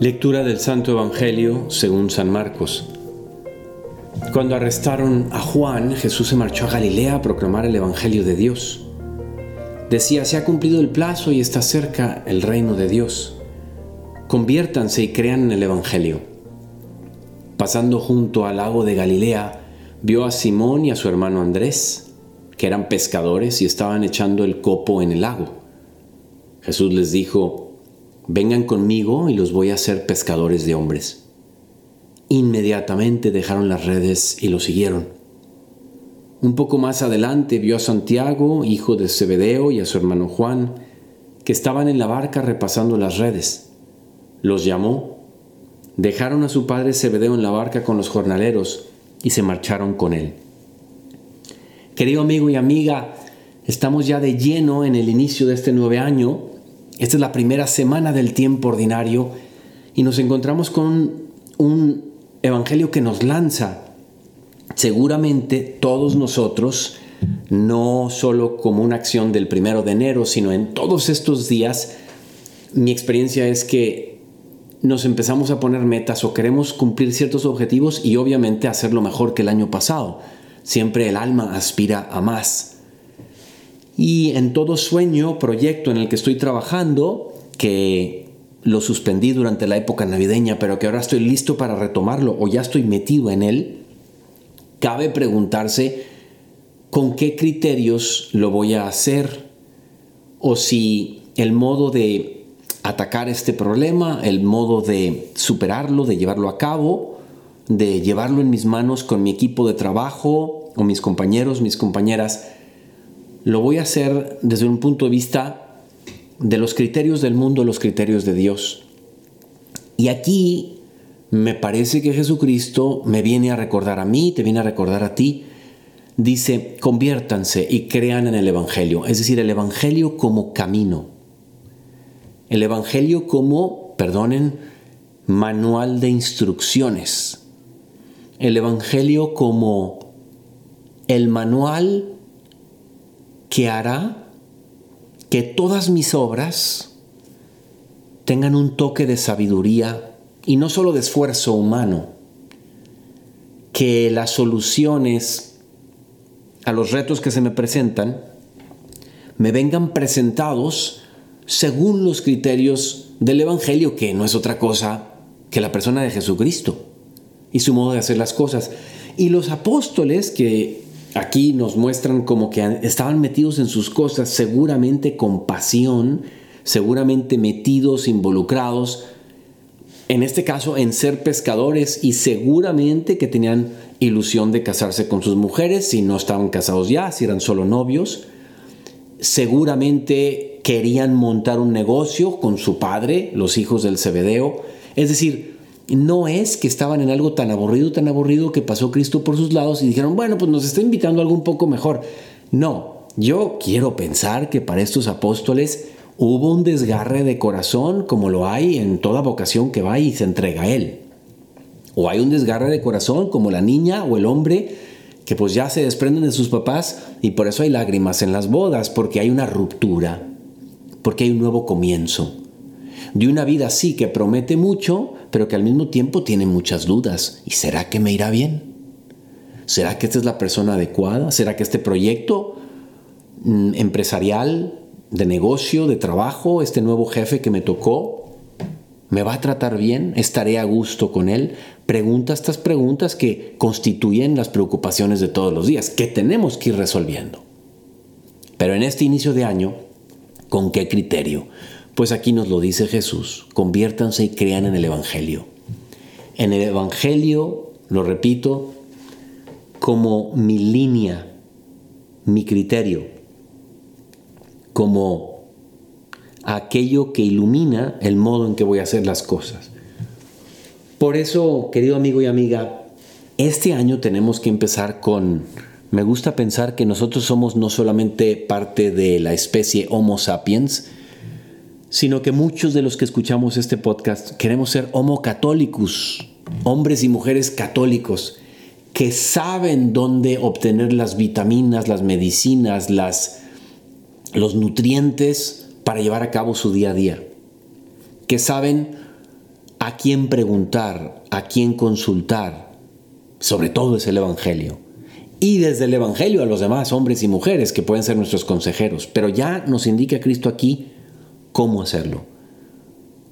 Lectura del Santo Evangelio según San Marcos. Cuando arrestaron a Juan, Jesús se marchó a Galilea a proclamar el Evangelio de Dios. Decía, se ha cumplido el plazo y está cerca el reino de Dios. Conviértanse y crean en el Evangelio. Pasando junto al lago de Galilea, vio a Simón y a su hermano Andrés, que eran pescadores y estaban echando el copo en el lago. Jesús les dijo, vengan conmigo y los voy a hacer pescadores de hombres. Inmediatamente dejaron las redes y lo siguieron. Un poco más adelante vio a Santiago, hijo de Zebedeo, y a su hermano Juan, que estaban en la barca repasando las redes. Los llamó, dejaron a su padre Zebedeo en la barca con los jornaleros y se marcharon con él. Querido amigo y amiga, estamos ya de lleno en el inicio de este nuevo año esta es la primera semana del tiempo ordinario y nos encontramos con un evangelio que nos lanza. Seguramente todos nosotros, no solo como una acción del primero de enero, sino en todos estos días, mi experiencia es que nos empezamos a poner metas o queremos cumplir ciertos objetivos y obviamente hacerlo mejor que el año pasado. Siempre el alma aspira a más. Y en todo sueño, proyecto en el que estoy trabajando, que lo suspendí durante la época navideña, pero que ahora estoy listo para retomarlo o ya estoy metido en él, cabe preguntarse con qué criterios lo voy a hacer o si el modo de atacar este problema, el modo de superarlo, de llevarlo a cabo, de llevarlo en mis manos con mi equipo de trabajo o mis compañeros, mis compañeras, lo voy a hacer desde un punto de vista de los criterios del mundo, los criterios de Dios. Y aquí me parece que Jesucristo me viene a recordar a mí, te viene a recordar a ti. Dice, conviértanse y crean en el Evangelio, es decir, el Evangelio como camino. El Evangelio como, perdonen, manual de instrucciones. El Evangelio como el manual que hará que todas mis obras tengan un toque de sabiduría y no solo de esfuerzo humano, que las soluciones a los retos que se me presentan me vengan presentados según los criterios del Evangelio, que no es otra cosa que la persona de Jesucristo y su modo de hacer las cosas. Y los apóstoles que aquí nos muestran como que estaban metidos en sus cosas, seguramente con pasión, seguramente metidos, involucrados, en este caso en ser pescadores y seguramente que tenían ilusión de casarse con sus mujeres si no estaban casados ya, si eran solo novios. Seguramente querían montar un negocio con su padre, los hijos del Cebedeo. Es decir, no es que estaban en algo tan aburrido, tan aburrido que pasó Cristo por sus lados y dijeron, bueno, pues nos está invitando a algo un poco mejor. No, yo quiero pensar que para estos apóstoles hubo un desgarre de corazón como lo hay en toda vocación que va y se entrega a Él. O hay un desgarre de corazón como la niña o el hombre que pues ya se desprenden de sus papás y por eso hay lágrimas en las bodas, porque hay una ruptura, porque hay un nuevo comienzo de una vida así que promete mucho, pero que al mismo tiempo tiene muchas dudas. ¿Y será que me irá bien? ¿Será que esta es la persona adecuada? ¿Será que este proyecto mm, empresarial, de negocio, de trabajo, este nuevo jefe que me tocó, me va a tratar bien? ¿Estaré a gusto con él? Pregunta estas preguntas que constituyen las preocupaciones de todos los días, que tenemos que ir resolviendo. Pero en este inicio de año, ¿con qué criterio? Pues aquí nos lo dice Jesús, conviértanse y crean en el Evangelio. En el Evangelio, lo repito, como mi línea, mi criterio, como aquello que ilumina el modo en que voy a hacer las cosas. Por eso, querido amigo y amiga, este año tenemos que empezar con, me gusta pensar que nosotros somos no solamente parte de la especie Homo sapiens, sino que muchos de los que escuchamos este podcast queremos ser homo católicos, hombres y mujeres católicos, que saben dónde obtener las vitaminas, las medicinas, las, los nutrientes para llevar a cabo su día a día, que saben a quién preguntar, a quién consultar, sobre todo es el Evangelio. Y desde el Evangelio a los demás hombres y mujeres que pueden ser nuestros consejeros. Pero ya nos indica Cristo aquí cómo hacerlo.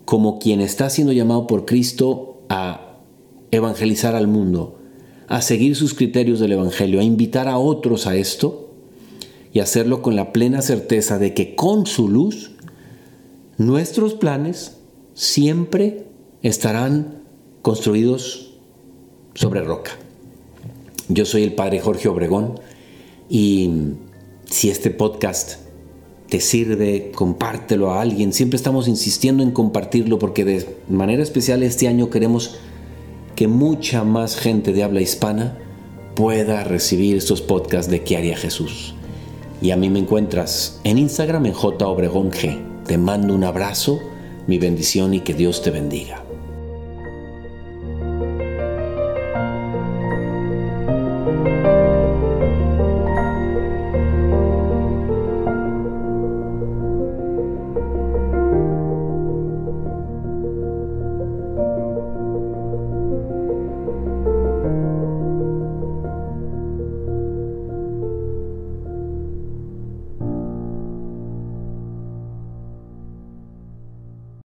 Como quien está siendo llamado por Cristo a evangelizar al mundo, a seguir sus criterios del Evangelio, a invitar a otros a esto y hacerlo con la plena certeza de que con su luz nuestros planes siempre estarán construidos sobre roca. Yo soy el padre Jorge Obregón y si este podcast te sirve, compártelo a alguien. Siempre estamos insistiendo en compartirlo porque de manera especial este año queremos que mucha más gente de habla hispana pueda recibir estos podcasts de ¿Qué haría Jesús? Y a mí me encuentras en Instagram en J Obregón G. Te mando un abrazo, mi bendición y que Dios te bendiga.